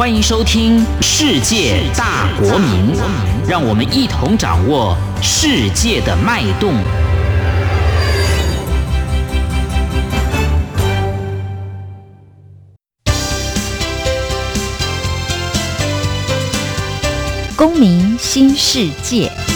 欢迎收听《世界大国民》，让我们一同掌握世界的脉动。公民新世界。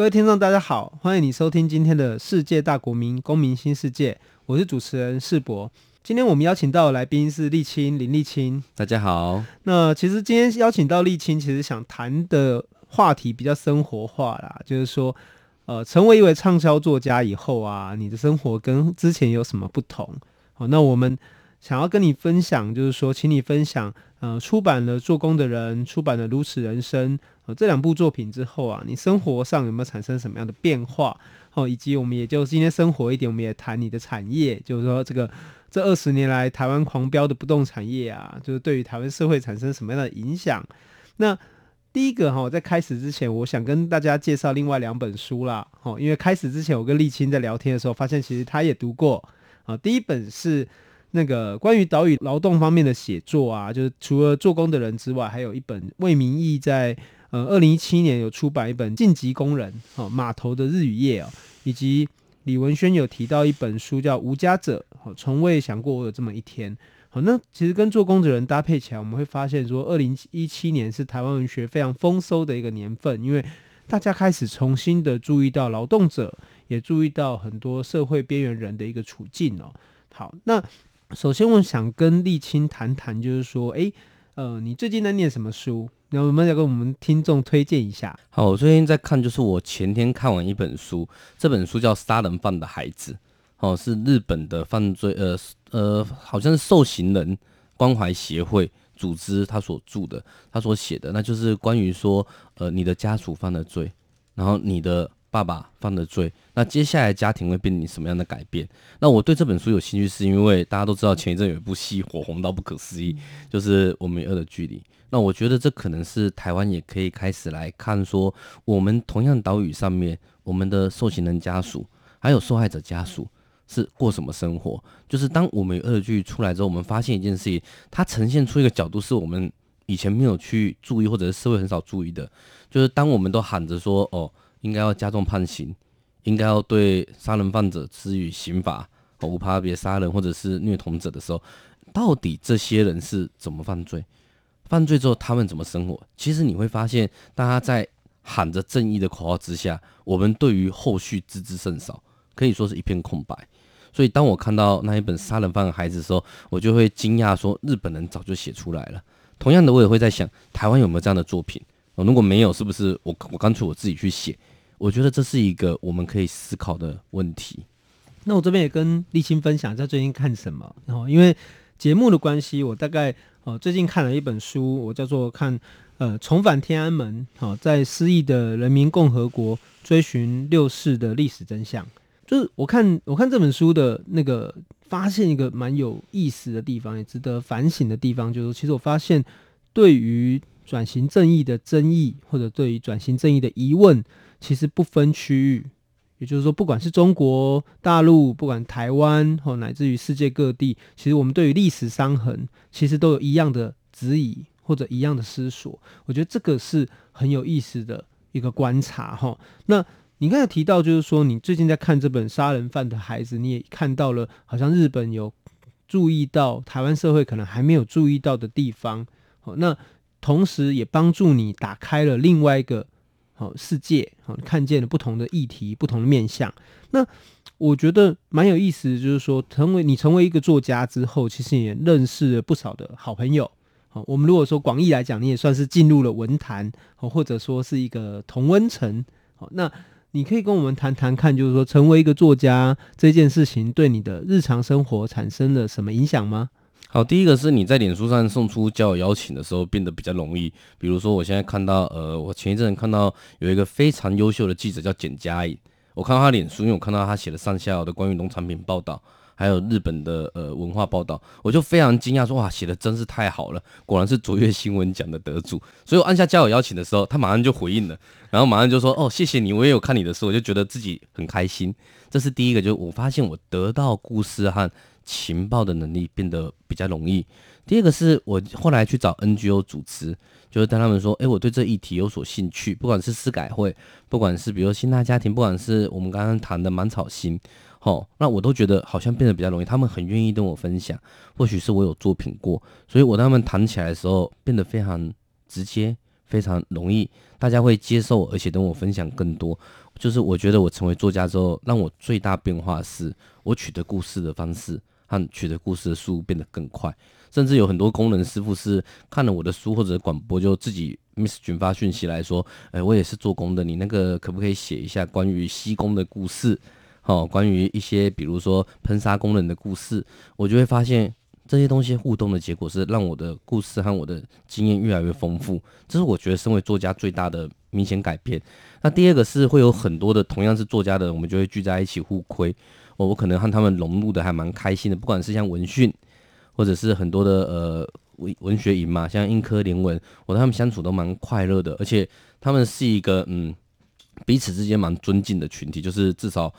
各位听众，大家好，欢迎你收听今天的世界大国民公民新世界，我是主持人世博。今天我们邀请到的来宾是沥青林沥青，大家好。那其实今天邀请到沥青，其实想谈的话题比较生活化啦，就是说，呃，成为一位畅销作家以后啊，你的生活跟之前有什么不同？好，那我们想要跟你分享，就是说，请你分享，呃，出版了《做工的人》，出版了《如此人生》。这两部作品之后啊，你生活上有没有产生什么样的变化？哦，以及我们也就今天生活一点，我们也谈你的产业，就是说这个这二十年来台湾狂飙的不动产业啊，就是对于台湾社会产生什么样的影响？那第一个哈，在开始之前，我想跟大家介绍另外两本书啦。哦，因为开始之前我跟立青在聊天的时候，发现其实他也读过啊。第一本是那个关于岛屿劳动方面的写作啊，就是除了做工的人之外，还有一本魏明义在。呃，二零一七年有出版一本《晋级工人》哦，码头的日与夜哦，以及李文轩有提到一本书叫《无家者》哦，从未想过我有这么一天。好，那其实跟做工的人搭配起来，我们会发现说，二零一七年是台湾文学非常丰收的一个年份，因为大家开始重新的注意到劳动者，也注意到很多社会边缘人的一个处境哦。好，那首先我想跟立青谈谈，就是说，诶，呃，你最近在念什么书？那我们要跟我们听众推荐一下。好，我最近在看，就是我前天看完一本书，这本书叫《杀人犯的孩子》，哦，是日本的犯罪，呃呃，好像是受刑人关怀协会组织他所著的，他所写的，那就是关于说，呃，你的家属犯了罪，然后你的。爸爸犯的罪，那接下来家庭会面临什么样的改变？那我对这本书有兴趣，是因为大家都知道前一阵有一部戏火红到不可思议，就是《我们与恶的距离》。那我觉得这可能是台湾也可以开始来看，说我们同样岛屿上面，我们的受刑人家属还有受害者家属是过什么生活？就是当我们与恶的距离出来之后，我们发现一件事情，它呈现出一个角度是我们以前没有去注意，或者是社会很少注意的，就是当我们都喊着说哦。应该要加重判刑，应该要对杀人犯者施予刑罚，无差别杀人或者是虐童者的时候，到底这些人是怎么犯罪？犯罪之后他们怎么生活？其实你会发现，大家在喊着正义的口号之下，我们对于后续知之甚少，可以说是一片空白。所以当我看到那一本《杀人犯的孩子》的时候，我就会惊讶说，日本人早就写出来了。同样的，我也会在想，台湾有没有这样的作品？如果没有，是不是我我干脆我自己去写？我觉得这是一个我们可以思考的问题。那我这边也跟立青分享一下最近看什么。然后因为节目的关系，我大概呃最近看了一本书，我叫做看呃重返天安门，好，在失忆的人民共和国追寻六四的历史真相。就是我看我看这本书的那个发现一个蛮有意思的地方，也值得反省的地方，就是其实我发现对于转型正义的争议，或者对于转型正义的疑问。其实不分区域，也就是说，不管是中国大陆，不管台湾，或乃至于世界各地，其实我们对于历史伤痕，其实都有一样的质疑或者一样的思索。我觉得这个是很有意思的一个观察哈。那你刚才提到，就是说你最近在看这本《杀人犯的孩子》，你也看到了，好像日本有注意到台湾社会可能还没有注意到的地方。好，那同时也帮助你打开了另外一个。哦，世界哦，看见了不同的议题，不同的面向。那我觉得蛮有意思，就是说，成为你成为一个作家之后，其实也认识了不少的好朋友。好，我们如果说广义来讲，你也算是进入了文坛，或者说是一个同温层。好，那你可以跟我们谈谈看，就是说，成为一个作家这件事情对你的日常生活产生了什么影响吗？好，第一个是你在脸书上送出交友邀请的时候变得比较容易。比如说，我现在看到，呃，我前一阵看到有一个非常优秀的记者叫简佳颖，我看到他脸书，因为我看到他写了上下游的关于农产品报道，还有日本的呃文化报道，我就非常惊讶说哇，写的真是太好了，果然是卓越新闻奖的得主。所以我按下交友邀请的时候，他马上就回应了，然后马上就说哦，谢谢你，我也有看你的书，我就觉得自己很开心。这是第一个，就是我发现我得到故事和情报的能力变得比较容易。第二个是我后来去找 NGO 组织，就是跟他们说，诶，我对这议题有所兴趣，不管是司改会，不管是比如新大家庭，不管是我们刚刚谈的芒草心，好，那我都觉得好像变得比较容易，他们很愿意跟我分享，或许是我有作品过，所以我跟他们谈起来的时候变得非常直接，非常容易，大家会接受，而且跟我分享更多。就是我觉得我成为作家之后，让我最大变化是我取得故事的方式和取得故事的速度变得更快。甚至有很多工人师傅是看了我的书或者广播，就自己 Miss 群发讯息来说：“哎，我也是做工的，你那个可不可以写一下关于西工的故事？好，关于一些比如说喷砂工人的故事。”我就会发现这些东西互动的结果是让我的故事和我的经验越来越丰富。这是我觉得身为作家最大的明显改变。那第二个是会有很多的同样是作家的，我们就会聚在一起互亏。我我可能和他们融入的还蛮开心的，不管是像文讯。或者是很多的呃文文学营嘛，像英科联文，我跟他们相处都蛮快乐的，而且他们是一个嗯彼此之间蛮尊敬的群体，就是至少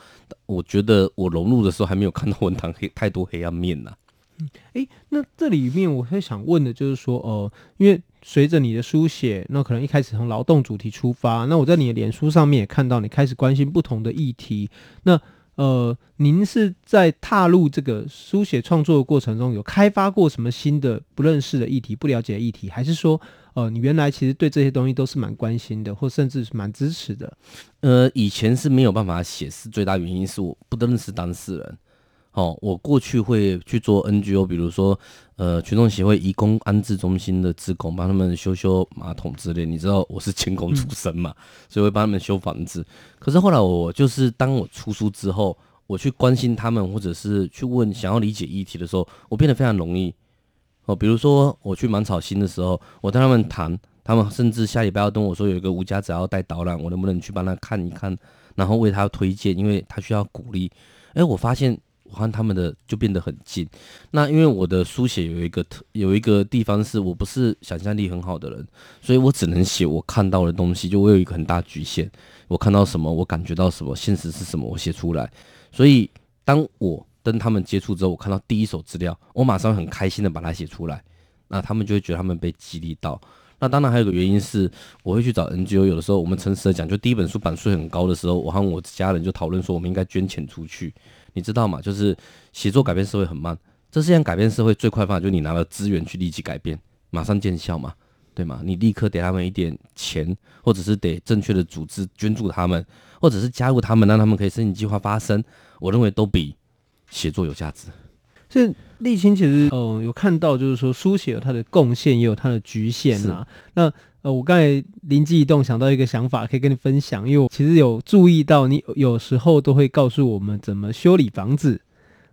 我觉得我融入的时候还没有看到文坛黑太多黑暗面呐、嗯，诶，那这里面我会想问的就是说，呃，因为随着你的书写，那可能一开始从劳动主题出发，那我在你的脸书上面也看到你开始关心不同的议题，那。呃，您是在踏入这个书写创作的过程中，有开发过什么新的不认识的议题、不了解的议题，还是说，呃，你原来其实对这些东西都是蛮关心的，或甚至是蛮支持的？呃，以前是没有办法写，是最大原因是我不认识当事人。哦，我过去会去做 NGO，比如说，呃，群众协会移工安置中心的职工，帮他们修修马桶之类。你知道我是 监工出身嘛，嗯、所以会帮他们修房子。可是后来我就是当我出书之后，我去关心他们，或者是去问想要理解议题的时候，我变得非常容易。哦，比如说我去芒草心的时候，我跟他们谈，他们甚至下礼拜要跟我说有一个无家者要带导览，我能不能去帮他看一看，然后为他推荐，因为他需要鼓励。哎，我发现。我和他们的就变得很近。那因为我的书写有一个特有一个地方是我不是想象力很好的人，所以我只能写我看到的东西。就我有一个很大局限，我看到什么，我感觉到什么，现实是什么，我写出来。所以当我跟他们接触之后，我看到第一手资料，我马上很开心的把它写出来。那他们就会觉得他们被激励到。那当然还有个原因是，我会去找 NGO。有的时候我们诚实的讲，就第一本书版税很高的时候，我和我家人就讨论说，我们应该捐钱出去。你知道吗？就是写作改变社会很慢，这世界上改变社会最快方法就是你拿了资源去立即改变，马上见效嘛，对吗？你立刻给他们一点钱，或者是得正确的组织捐助他们，或者是加入他们，让他们可以申请计划发生，我认为都比写作有价值。所以立青其实，嗯、呃，有看到就是说书写有它的贡献，也有它的局限啊。那呃，我刚才灵机一动想到一个想法，可以跟你分享，因为我其实有注意到你有时候都会告诉我们怎么修理房子，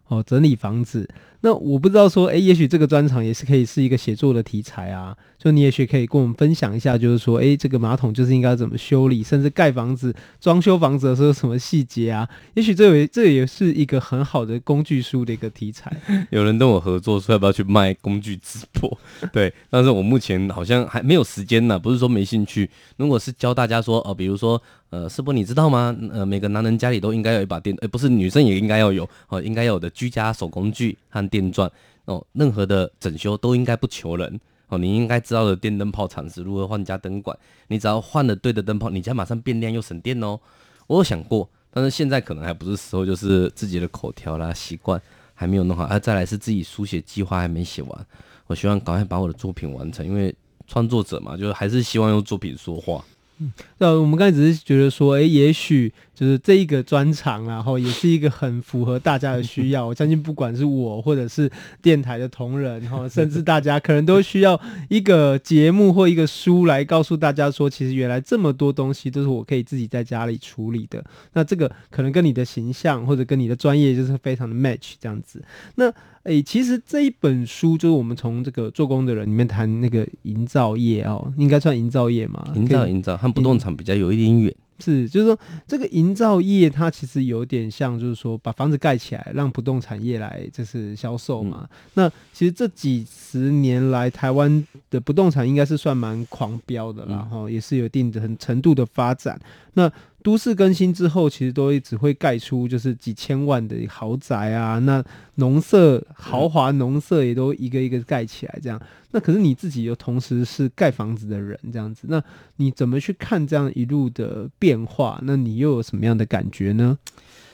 哦，整理房子。那我不知道说，哎、也许这个专场也是可以是一个写作的题材啊。就你也许可以跟我们分享一下，就是说，哎、这个马桶就是应该怎么修理，甚至盖房子、装修房子的时候什么细节啊？也许这也这也是一个很好的工具书的一个题材。有人跟我合作说要不要去卖工具直播？对，但是我目前好像还没有时间呢，不是说没兴趣。如果是教大家说，哦，比如说，呃，师伯你知道吗？呃，每个男人家里都应该有一把电，哎、欸，不是女生也应该要有，哦，应该要有的居家手工具和。电钻哦，任何的整修都应该不求人哦。你应该知道的电灯泡厂是如何换家灯管，你只要换了对的灯泡，你家马上变亮又省电哦。我有想过，但是现在可能还不是时候，就是自己的口条啦、习惯还没有弄好，啊，再来是自己书写计划还没写完。我希望赶快把我的作品完成，因为创作者嘛，就是还是希望用作品说话。嗯，那我们刚才只是觉得说，哎、欸，也许就是这一个专场，然后也是一个很符合大家的需要。我相信，不管是我或者是电台的同仁，然后甚至大家可能都需要一个节目或一个书来告诉大家说，其实原来这么多东西都是我可以自己在家里处理的。那这个可能跟你的形象或者跟你的专业就是非常的 match 这样子。那诶、欸，其实这一本书就是我们从这个做工的人里面谈那个营造业哦，应该算营造业嘛？营造营造和不动产比较有一点远。是，就是说这个营造业它其实有点像，就是说把房子盖起来，让不动产业来就是销售嘛。嗯、那其实这几十年来，台湾的不动产应该是算蛮狂飙的，然后、嗯、也是有一定的很程度的发展。那都市更新之后，其实都只会盖出就是几千万的豪宅啊，那农舍豪华农舍也都一个一个盖起来这样。那可是你自己又同时是盖房子的人这样子，那你怎么去看这样一路的变化？那你又有什么样的感觉呢？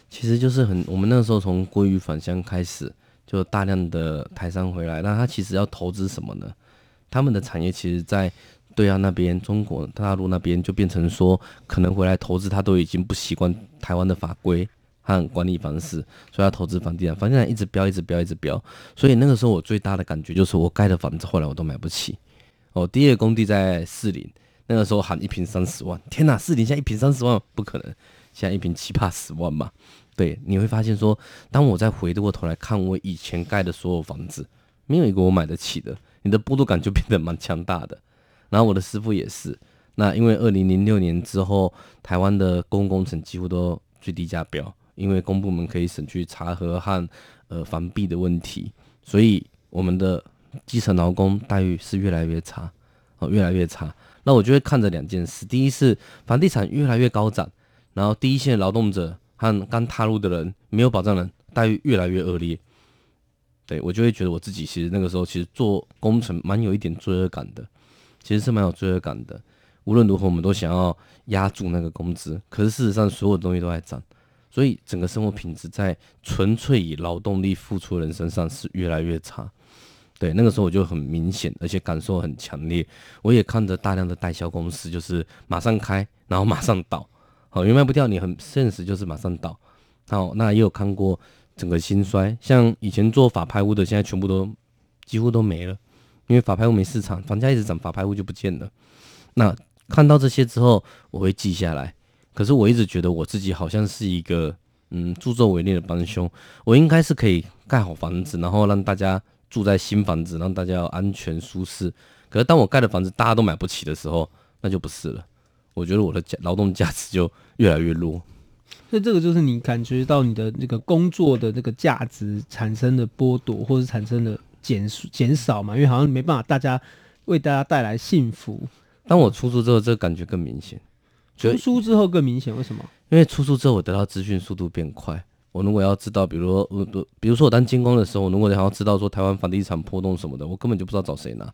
其实就是很，我们那时候从鲑鱼返乡开始，就大量的台商回来，那他其实要投资什么呢？他们的产业其实，在。对啊，那边中国大陆那边就变成说，可能回来投资，他都已经不习惯台湾的法规和管理方式，所以要投资房地产，房地产一直飙，一直飙，一直飙。所以那个时候我最大的感觉就是，我盖的房子后来我都买不起。哦，第一个工地在士林，那个时候喊一平三十万，天哪，士林现在一平三十万不可能，现在一平七八十万嘛。对，你会发现说，当我再回过头来看我以前盖的所有房子，没有一个我买得起的，你的剥夺感就变得蛮强大的。然后我的师傅也是，那因为二零零六年之后，台湾的公共工程几乎都最低价标，因为公部门可以省去查核和呃防弊的问题，所以我们的基层劳工待遇是越来越差，哦，越来越差。那我就会看着两件事，第一是房地产越来越高涨，然后第一线劳动者和刚踏入的人没有保障人待遇越来越恶劣，对，我就会觉得我自己其实那个时候其实做工程蛮有一点罪恶感的。其实是蛮有罪恶感的。无论如何，我们都想要压住那个工资，可是事实上，所有东西都在涨，所以整个生活品质在纯粹以劳动力付出的人身上是越来越差。对，那个时候我就很明显，而且感受很强烈。我也看着大量的代销公司，就是马上开，然后马上倒。好，因为卖不掉，你很现实，就是马上倒。好，那也有看过整个兴衰，像以前做法拍屋的，现在全部都几乎都没了。因为法拍屋没市场，房价一直涨，法拍屋就不见了。那看到这些之后，我会记下来。可是我一直觉得我自己好像是一个嗯助纣为虐的帮凶，我应该是可以盖好房子，然后让大家住在新房子，让大家要安全舒适。可是当我盖的房子大家都买不起的时候，那就不是了。我觉得我的价劳动价值就越来越弱。所以这个就是你感觉到你的那个工作的那个价值产生的剥夺，或是产生的。减减少嘛，因为好像没办法，大家为大家带来幸福。当我出书之后，这个感觉更明显。出书之后更明显，为什么？因为出书之后，我得到资讯速度变快。我如果要知道，比如说我，比如说我当监工的时候，我如果想要知道说台湾房地产波动什么的，我根本就不知道找谁拿。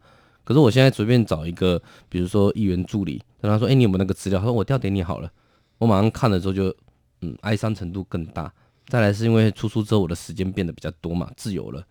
可是我现在随便找一个，比如说议员助理，跟他说：“哎、欸，你有没有那个资料？”他说：“我调给你好了。”我马上看了之后就，嗯，哀伤程度更大。再来是因为出书之后，我的时间变得比较多嘛，自由了。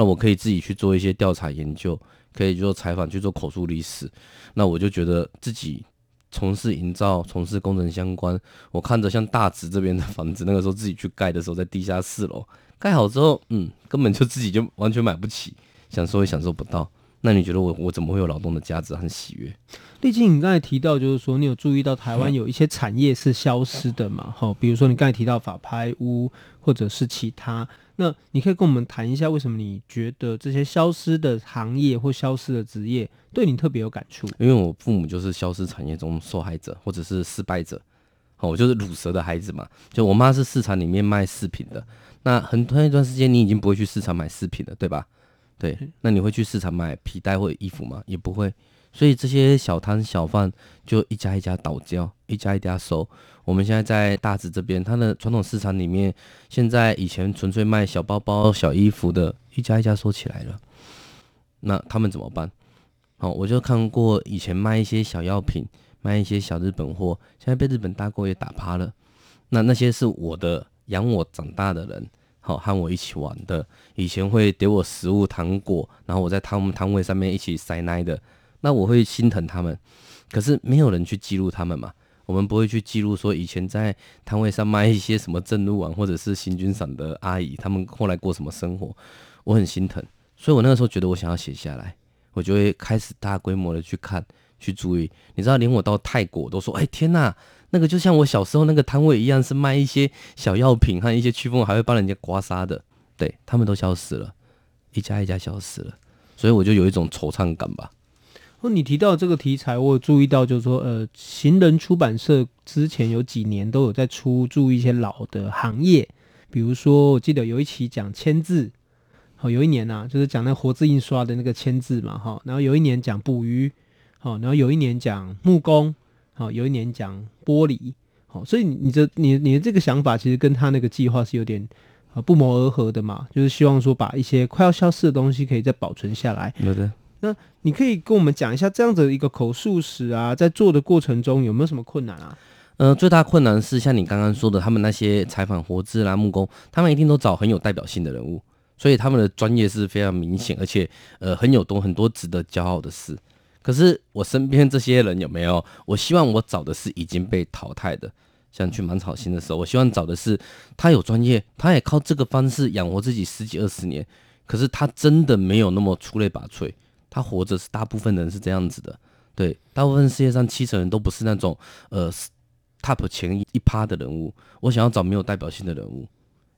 那我可以自己去做一些调查研究，可以做采访，去做口述历史。那我就觉得自己从事营造、从事工程相关。我看着像大直这边的房子，那个时候自己去盖的时候，在地下室楼盖好之后，嗯，根本就自己就完全买不起，享受也享受不到。那你觉得我我怎么会有劳动的价值和喜悦？毕竟你刚才提到，就是说你有注意到台湾有一些产业是消失的嘛？哈，比如说你刚才提到法拍屋，或者是其他。那你可以跟我们谈一下，为什么你觉得这些消失的行业或消失的职业对你特别有感触？因为我父母就是消失产业中受害者，或者是失败者。好，我就是卤蛇的孩子嘛。就我妈是市场里面卖饰品的，那很长一段时间你已经不会去市场买饰品了，对吧？对，那你会去市场买皮带或者衣服吗？也不会。所以这些小摊小贩就一家一家倒掉，一家一家收。我们现在在大直这边，它的传统市场里面，现在以前纯粹卖小包包、小衣服的，一家一家收起来了。那他们怎么办？好，我就看过以前卖一些小药品、卖一些小日本货，现在被日本大哥也打趴了。那那些是我的养我长大的人，好和我一起玩的，以前会给我食物、糖果，然后我在他们摊位上面一起塞奶的。那我会心疼他们，可是没有人去记录他们嘛。我们不会去记录说以前在摊位上卖一些什么正路丸或者是行军伞的阿姨，他们后来过什么生活，我很心疼。所以我那个时候觉得我想要写下来，我就会开始大规模的去看、去注意。你知道，连我到泰国都说：“哎，天哪，那个就像我小时候那个摊位一样，是卖一些小药品和一些驱风，还会帮人家刮痧的。”对，他们都消失了，一家一家消失了，所以我就有一种惆怅感吧。哦，你提到这个题材，我有注意到，就是说，呃，行人出版社之前有几年都有在出注一些老的行业，比如说，我记得有一期讲签字，好，有一年啊，就是讲那活字印刷的那个签字嘛，哈，然后有一年讲捕鱼，好，然后有一年讲木工，好，有一年讲玻璃，好，所以你的你你的这个想法其实跟他那个计划是有点啊不谋而合的嘛，就是希望说把一些快要消失的东西可以再保存下来。有的。那你可以跟我们讲一下这样子的一个口述史啊，在做的过程中有没有什么困难啊？呃，最大困难是像你刚刚说的，他们那些采访活字啦、木工，他们一定都找很有代表性的人物，所以他们的专业是非常明显，而且呃很有多很多值得骄傲的事。可是我身边这些人有没有？我希望我找的是已经被淘汰的，像去芒草心的时候，我希望找的是他有专业，他也靠这个方式养活自己十几二十年，可是他真的没有那么出类拔萃。他活着是大部分人是这样子的，对，大部分世界上七成人都不是那种呃 top 前一趴的人物。我想要找没有代表性的人物，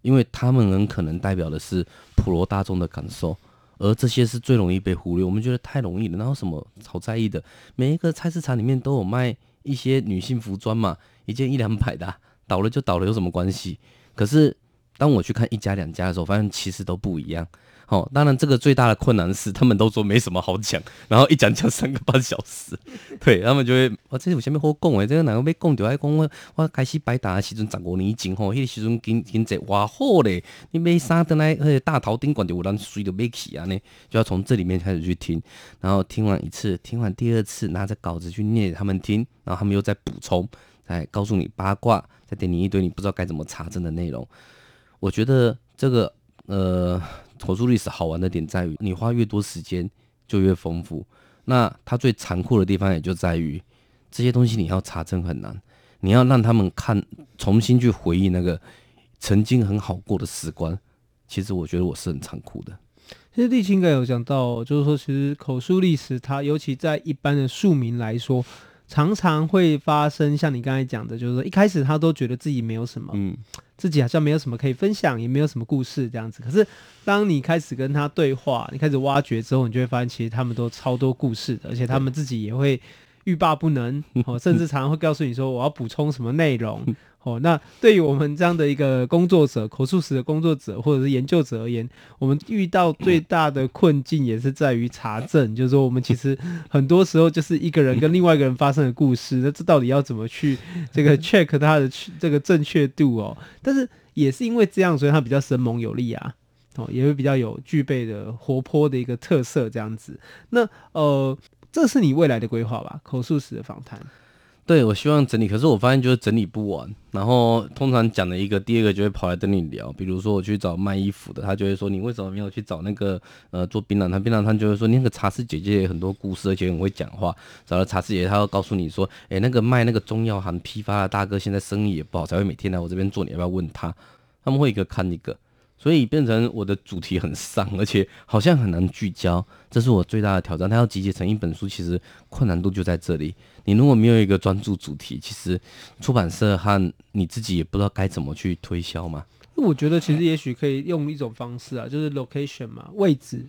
因为他们很可能代表的是普罗大众的感受，而这些是最容易被忽略。我们觉得太容易了，然后什么好在意的？每一个菜市场里面都有卖一些女性服装嘛，一件一两百的，倒了就倒了，有什么关系？可是当我去看一家两家的时候，发现其实都不一样。哦，当然，这个最大的困难是他们都说没什么好讲，然后一讲讲三个半小时，对他们就会，我这是有啥物好讲诶？这个哪个被讲掉？还讲我我开始摆打的时阵十五年前吼，迄、那个时阵经经济哇好嘞，你买衫登来，呃大头顶管就有人水都买起啊呢，就要从这里面开始去听，然后听完一次，听完第二次，拿着稿子去念给他们听，然后他们又再补充，再告诉你八卦，再给你一堆你不知道该怎么查证的内容。我觉得这个呃。口述历史好玩的点在于，你花越多时间就越丰富。那它最残酷的地方也就在于，这些东西你要查证很难，你要让他们看，重新去回忆那个曾经很好过的时光。其实我觉得我是很残酷的。其实立青应该有讲到，就是说，其实口述历史它尤其在一般的庶民来说，常常会发生像你刚才讲的，就是说一开始他都觉得自己没有什么，嗯。自己好像没有什么可以分享，也没有什么故事这样子。可是，当你开始跟他对话，你开始挖掘之后，你就会发现，其实他们都超多故事的，而且他们自己也会欲罢不能 哦，甚至常常会告诉你说，我要补充什么内容。哦，那对于我们这样的一个工作者，口述史的工作者或者是研究者而言，我们遇到最大的困境也是在于查证，就是说我们其实很多时候就是一个人跟另外一个人发生的故事，那这到底要怎么去这个 check 它的这个正确度哦？但是也是因为这样，所以它比较生猛有力啊，哦，也会比较有具备的活泼的一个特色这样子。那呃，这是你未来的规划吧？口述史的访谈。对，我希望整理，可是我发现就是整理不完。然后通常讲了一个，第二个就会跑来跟你聊。比如说我去找卖衣服的，他就会说，你为什么没有去找那个呃做槟榔摊？槟榔摊就会说，你那个茶室姐姐也很多故事，而且很会讲话。找了茶室姐姐，他要告诉你说，诶，那个卖那个中药行批发的大哥现在生意也不好，才会每天来我这边做。你要不要问他？他们会一个看一个。所以变成我的主题很丧，而且好像很难聚焦，这是我最大的挑战。它要集结成一本书，其实困难度就在这里。你如果没有一个专注主题，其实出版社和你自己也不知道该怎么去推销嘛。我觉得其实也许可以用一种方式啊，就是 location 嘛，位置，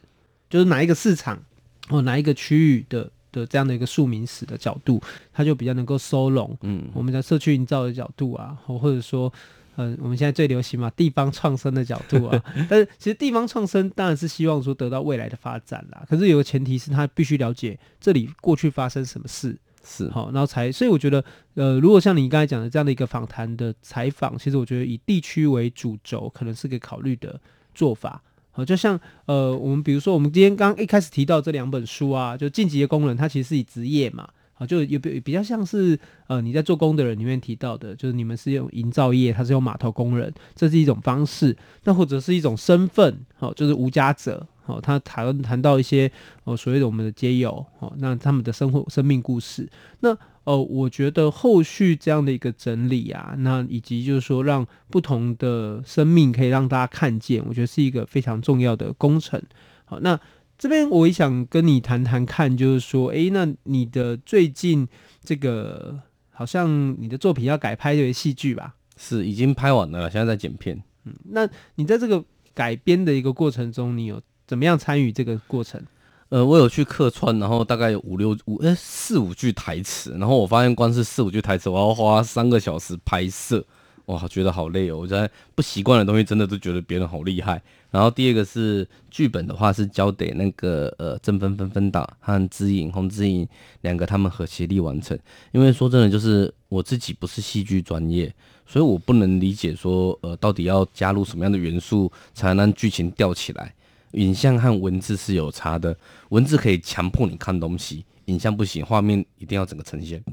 就是哪一个市场或哪一个区域的的这样的一个庶民史的角度，它就比较能够收拢。嗯，我们在社区营造的角度啊，或者说。嗯，我们现在最流行嘛，地方创生的角度啊，但是其实地方创生当然是希望说得到未来的发展啦。可是有个前提是他必须了解这里过去发生什么事，是好，然后才。所以我觉得，呃，如果像你刚才讲的这样的一个访谈的采访，其实我觉得以地区为主轴，可能是个考虑的做法。好，就像呃，我们比如说我们今天刚一开始提到这两本书啊，就晋级的工人，它其实是以职业嘛。就有比比较像是呃，你在做工的人里面提到的，就是你们是用营造业，他是用码头工人，这是一种方式。那或者是一种身份，好，就是无家者，好，他谈谈到一些哦，所谓的我们的街友，哦，那他们的生活、生命故事。那呃，我觉得后续这样的一个整理啊，那以及就是说让不同的生命可以让大家看见，我觉得是一个非常重要的工程。好，那。这边我也想跟你谈谈看，就是说，诶，那你的最近这个好像你的作品要改拍这个戏剧吧？是，已经拍完了，现在在剪片。嗯，那你在这个改编的一个过程中，你有怎么样参与这个过程？呃，我有去客串，然后大概有五六五哎四五句台词，然后我发现光是四五句台词，我要花三个小时拍摄，哇，觉得好累哦。我在不习惯的东西，真的都觉得别人好厉害。然后第二个是剧本的话，是交给那个呃郑芬芬芬导和知影洪知影两个他们合协力完成。因为说真的，就是我自己不是戏剧专业，所以我不能理解说呃到底要加入什么样的元素才能让剧情吊起来。影像和文字是有差的，文字可以强迫你看东西，影像不行，画面一定要整个呈现。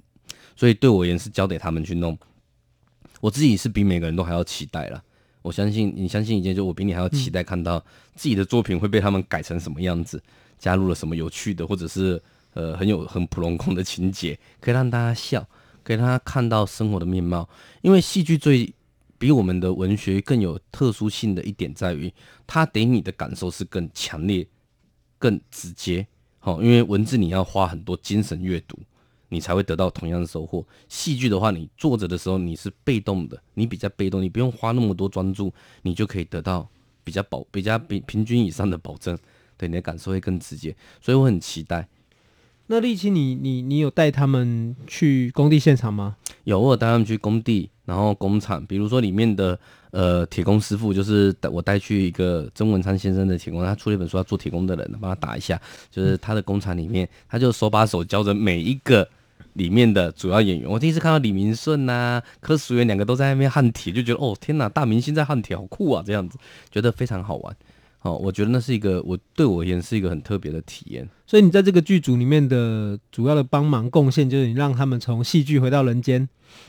所以对我而言是交给他们去弄，我自己是比每个人都还要期待了。我相信你相信一件，就我比你还要期待看到自己的作品会被他们改成什么样子，加入了什么有趣的，或者是呃很有很普通空的情节，可以让大家笑，可以让他看到生活的面貌。因为戏剧最比我们的文学更有特殊性的一点在于，它给你的感受是更强烈、更直接。好，因为文字你要花很多精神阅读，你才会得到同样的收获。戏剧的话，你坐着的时候你是被动的，你比较被动，你不用花那么多专注，你就可以得到比较保、比较比平均以上的保证，对你的感受会更直接。所以我很期待。那立青，你你你有带他们去工地现场吗？有，我有带他们去工地。然后工厂，比如说里面的呃铁工师傅，就是带我带去一个曾文昌先生的铁工，他出了一本书，要做铁工的人，帮他打一下。就是他的工厂里面，他就手把手教着每一个里面的主要演员。我第一次看到李明顺呐、柯淑媛两个都在那边焊铁，就觉得哦天哪，大明星在焊铁，好酷啊！这样子觉得非常好玩。哦，我觉得那是一个我对我而言是一个很特别的体验。所以你在这个剧组里面的主要的帮忙贡献，就是你让他们从戏剧回到人间，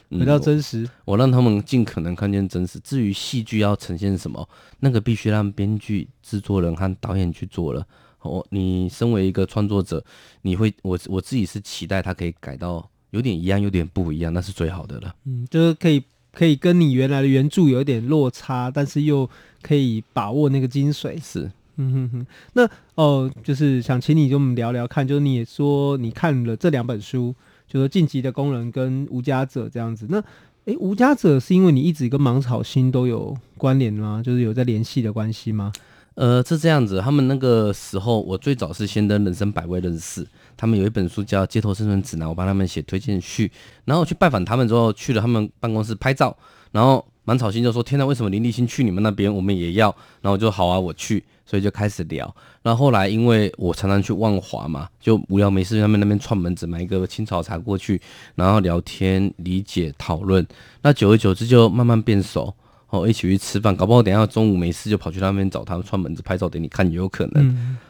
回到真实。嗯、我，我让他们尽可能看见真实。至于戏剧要呈现什么，那个必须让编剧、制作人和导演去做了。哦，你身为一个创作者，你会我我自己是期待它可以改到有点一样，有点不一样，那是最好的了。嗯，就是可以。可以跟你原来的原著有一点落差，但是又可以把握那个精髓。是，嗯哼哼。那哦，就是想请你跟我们聊聊看，就是你也说你看了这两本书，就是《晋级的工人》跟《无家者》这样子。那，诶，《无家者》是因为你一直跟芒草心都有关联吗？就是有在联系的关系吗？呃，是这样子。他们那个时候，我最早是先跟人生百味认识。他们有一本书叫《街头生存指南》，我帮他们写推荐序。然后去拜访他们之后，去了他们办公室拍照。然后满草心就说：“天哪，为什么林立新去你们那边，我们也要？”然后我就好啊，我去。所以就开始聊。然后后来因为我常常去万华嘛，就无聊没事，他们那边串门子，买一个青草茶过去，然后聊天、理解、讨论。那久而久之就慢慢变熟。哦，一起去吃饭，搞不好等一下中午没事就跑去那边找他们串门子拍照给你看也有可能。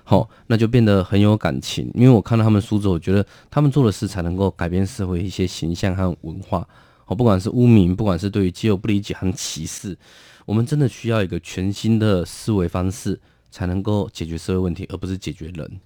好、嗯哦，那就变得很有感情，因为我看到他们书之后，我觉得他们做的事才能够改变社会一些形象和文化。哦，不管是污名，不管是对于肌肉不理解和歧视，我们真的需要一个全新的思维方式，才能够解决社会问题，而不是解决人。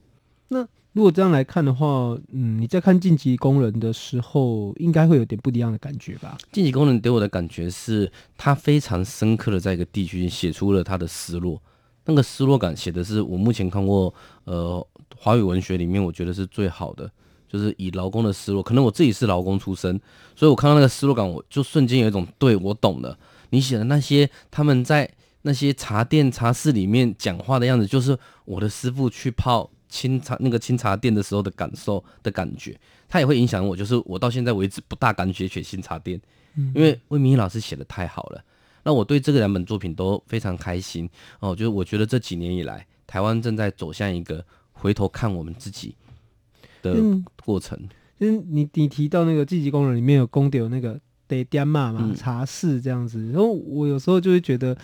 那。如果这样来看的话，嗯，你在看《晋级工人》的时候，应该会有点不一样的感觉吧？《晋级工人》给我的感觉是，他非常深刻的在一个地区写出了他的失落，那个失落感写的是我目前看过呃华语文学里面我觉得是最好的，就是以劳工的失落。可能我自己是劳工出身，所以我看到那个失落感，我就瞬间有一种对我懂了。你写的那些他们在那些茶店茶室里面讲话的样子，就是我的师傅去泡。清茶那个清茶店的时候的感受的感觉，它也会影响我。就是我到现在为止不大敢写写新茶店，嗯、因为魏明义老师写的太好了。那我对这个两本作品都非常开心哦。就是我觉得这几年以来，台湾正在走向一个回头看我们自己的过程。就是你你提到那个积极工人里面有公的有那个得点嘛嘛茶室这样子，然后我有时候就会觉得，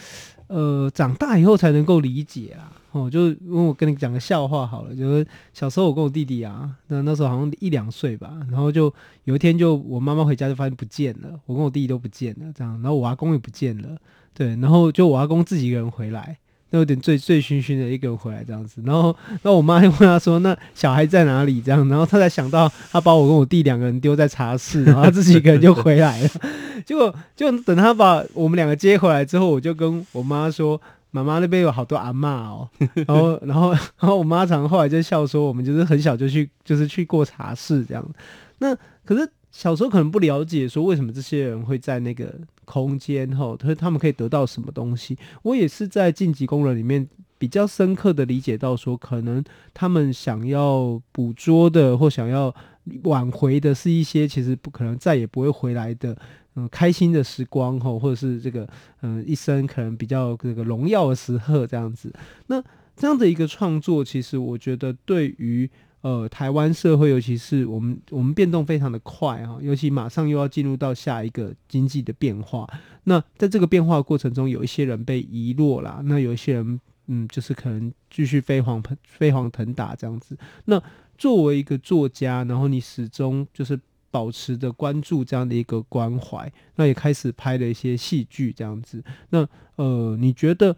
呃，长大以后才能够理解啊。哦，就因为我跟你讲个笑话好了，就是小时候我跟我弟弟啊，那那时候好像一两岁吧，然后就有一天就我妈妈回家就发现不见了，我跟我弟弟都不见了，这样，然后我阿公也不见了，对，然后就我阿公自己一个人回来，那有点醉醉醺醺的一个人回来这样子，然后那我妈就问他说，那小孩在哪里？这样，然后他才想到他把我跟我弟两个人丢在茶室，然后他自己一个人就回来了，结果就等他把我们两个接回来之后，我就跟我妈说。妈妈那边有好多阿嬷哦，然后，然后，然后我妈常后来就笑说，我们就是很小就去，就是去过茶室这样。那可是小时候可能不了解，说为什么这些人会在那个空间哈，他他们可以得到什么东西？我也是在《晋级工人》里面比较深刻的理解到说，可能他们想要捕捉的或想要挽回的是一些其实不可能再也不会回来的，嗯，开心的时光吼，或者是这个嗯一生可能比较这个荣耀的时刻这样子。那这样的一个创作，其实我觉得对于呃台湾社会，尤其是我们我们变动非常的快哈，尤其马上又要进入到下一个经济的变化。那在这个变化过程中，有一些人被遗落啦，那有一些人。嗯，就是可能继续飞黄腾飞黄腾达这样子。那作为一个作家，然后你始终就是保持着关注这样的一个关怀，那也开始拍了一些戏剧这样子。那呃，你觉得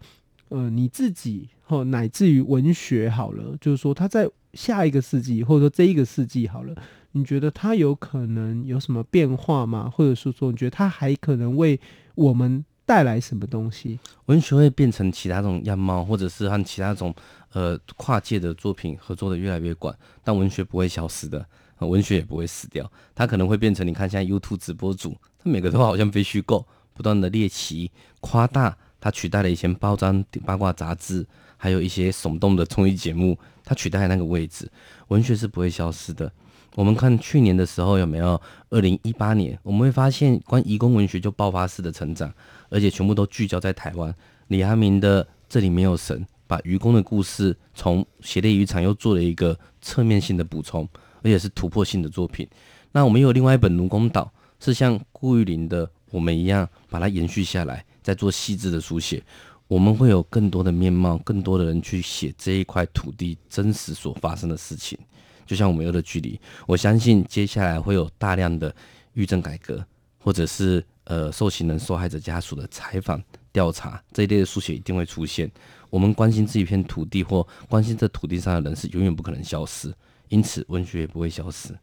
呃你自己或乃至于文学好了，就是说他在下一个世纪或者说这一个世纪好了，你觉得它有可能有什么变化吗？或者是说你觉得它还可能为我们？带来什么东西？文学会变成其他种样貌，或者是和其他种呃跨界的作品合作的越来越广，但文学不会消失的，文学也不会死掉。它可能会变成你看现在 YouTube 直播主，它每个都好像非虚构，不断的猎奇夸大，它取代了以前报章八卦杂志，还有一些耸动的综艺节目，它取代那个位置。文学是不会消失的。我们看去年的时候有没有？二零一八年，我们会发现，关于移工文学就爆发式的成长，而且全部都聚焦在台湾。李安明的《这里没有神》，把渔工的故事从血泪渔场又做了一个侧面性的补充，而且是突破性的作品。那我们有另外一本《奴工岛》，是像顾玉玲的《我们》一样，把它延续下来，再做细致的书写。我们会有更多的面貌，更多的人去写这一块土地真实所发生的事情。就像我们有的距离，我相信接下来会有大量的狱政改革，或者是呃受刑人、受害者家属的采访调查这一类的书写一定会出现。我们关心这一片土地或关心这土地上的人是永远不可能消失，因此文学也不会消失。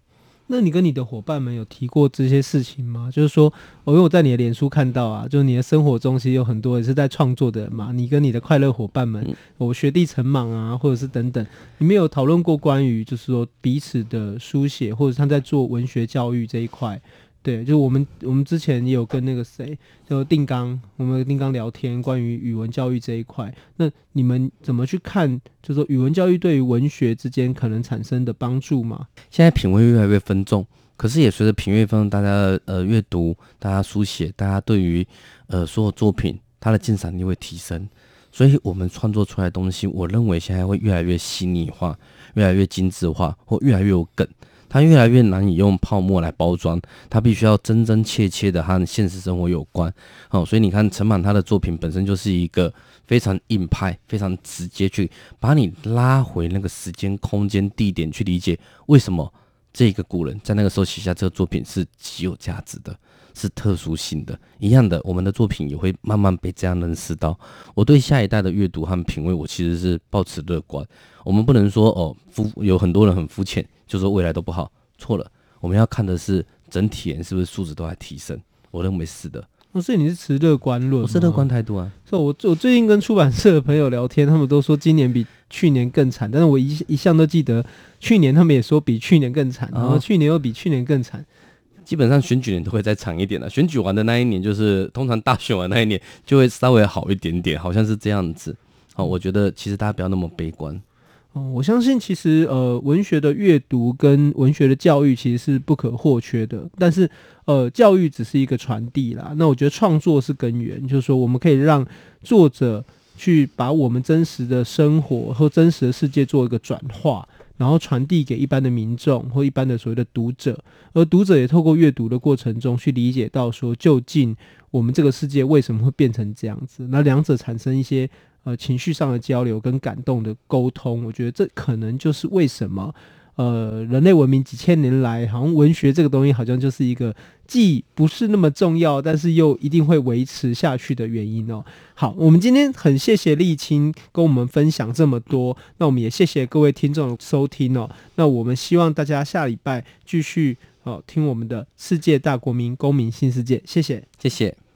那你跟你的伙伴们有提过这些事情吗？就是说，我因为我在你的脸书看到啊，就是你的生活中其实有很多也是在创作的人嘛。你跟你的快乐伙伴们，我学弟陈莽啊，或者是等等，你们有讨论过关于就是说彼此的书写，或者他在做文学教育这一块？对，就我们我们之前也有跟那个谁，就定纲，我们定纲聊天关于语文教育这一块。那你们怎么去看？就是说语文教育对于文学之间可能产生的帮助吗？现在品味越来越分众，可是也随着品味分众，大家呃阅读，大家书写，大家对于呃所有作品它的鉴赏力会提升。所以我们创作出来的东西，我认为现在会越来越细腻化，越来越精致化，或越来越有梗。它越来越难以用泡沫来包装，它必须要真真切切的和现实生活有关。哦，所以你看陈满他的作品本身就是一个非常硬派、非常直接去把你拉回那个时间、空间、地点去理解为什么这个古人在那个时候写下这个作品是极有价值的，是特殊性的。一样的，我们的作品也会慢慢被这样认识到。我对下一代的阅读和品味，我其实是抱持乐观。我们不能说哦，肤有很多人很肤浅。就说未来都不好，错了。我们要看的是整体人是不是素质都在提升。我认为是的。哦，所以你是持乐观论？我是乐观态度啊。所以我我最近跟出版社的朋友聊天，他们都说今年比去年更惨。但是我一一向都记得去年他们也说比去年更惨，然后去年又比去年更惨。哦。基本上选举年都会再长一点的。选举完的那一年，就是通常大选完那一年就会稍微好一点点，好像是这样子。好，我觉得其实大家不要那么悲观。哦，我相信其实呃，文学的阅读跟文学的教育其实是不可或缺的。但是呃，教育只是一个传递啦。那我觉得创作是根源，就是说我们可以让作者去把我们真实的生活和真实的世界做一个转化，然后传递给一般的民众或一般的所谓的读者。而读者也透过阅读的过程中去理解到说，究竟我们这个世界为什么会变成这样子？那两者产生一些。呃，情绪上的交流跟感动的沟通，我觉得这可能就是为什么，呃，人类文明几千年来，好像文学这个东西好像就是一个既不是那么重要，但是又一定会维持下去的原因哦。好，我们今天很谢谢立青跟我们分享这么多，那我们也谢谢各位听众收听哦。那我们希望大家下礼拜继续哦听我们的世界大国民公民新世界，谢谢，谢谢。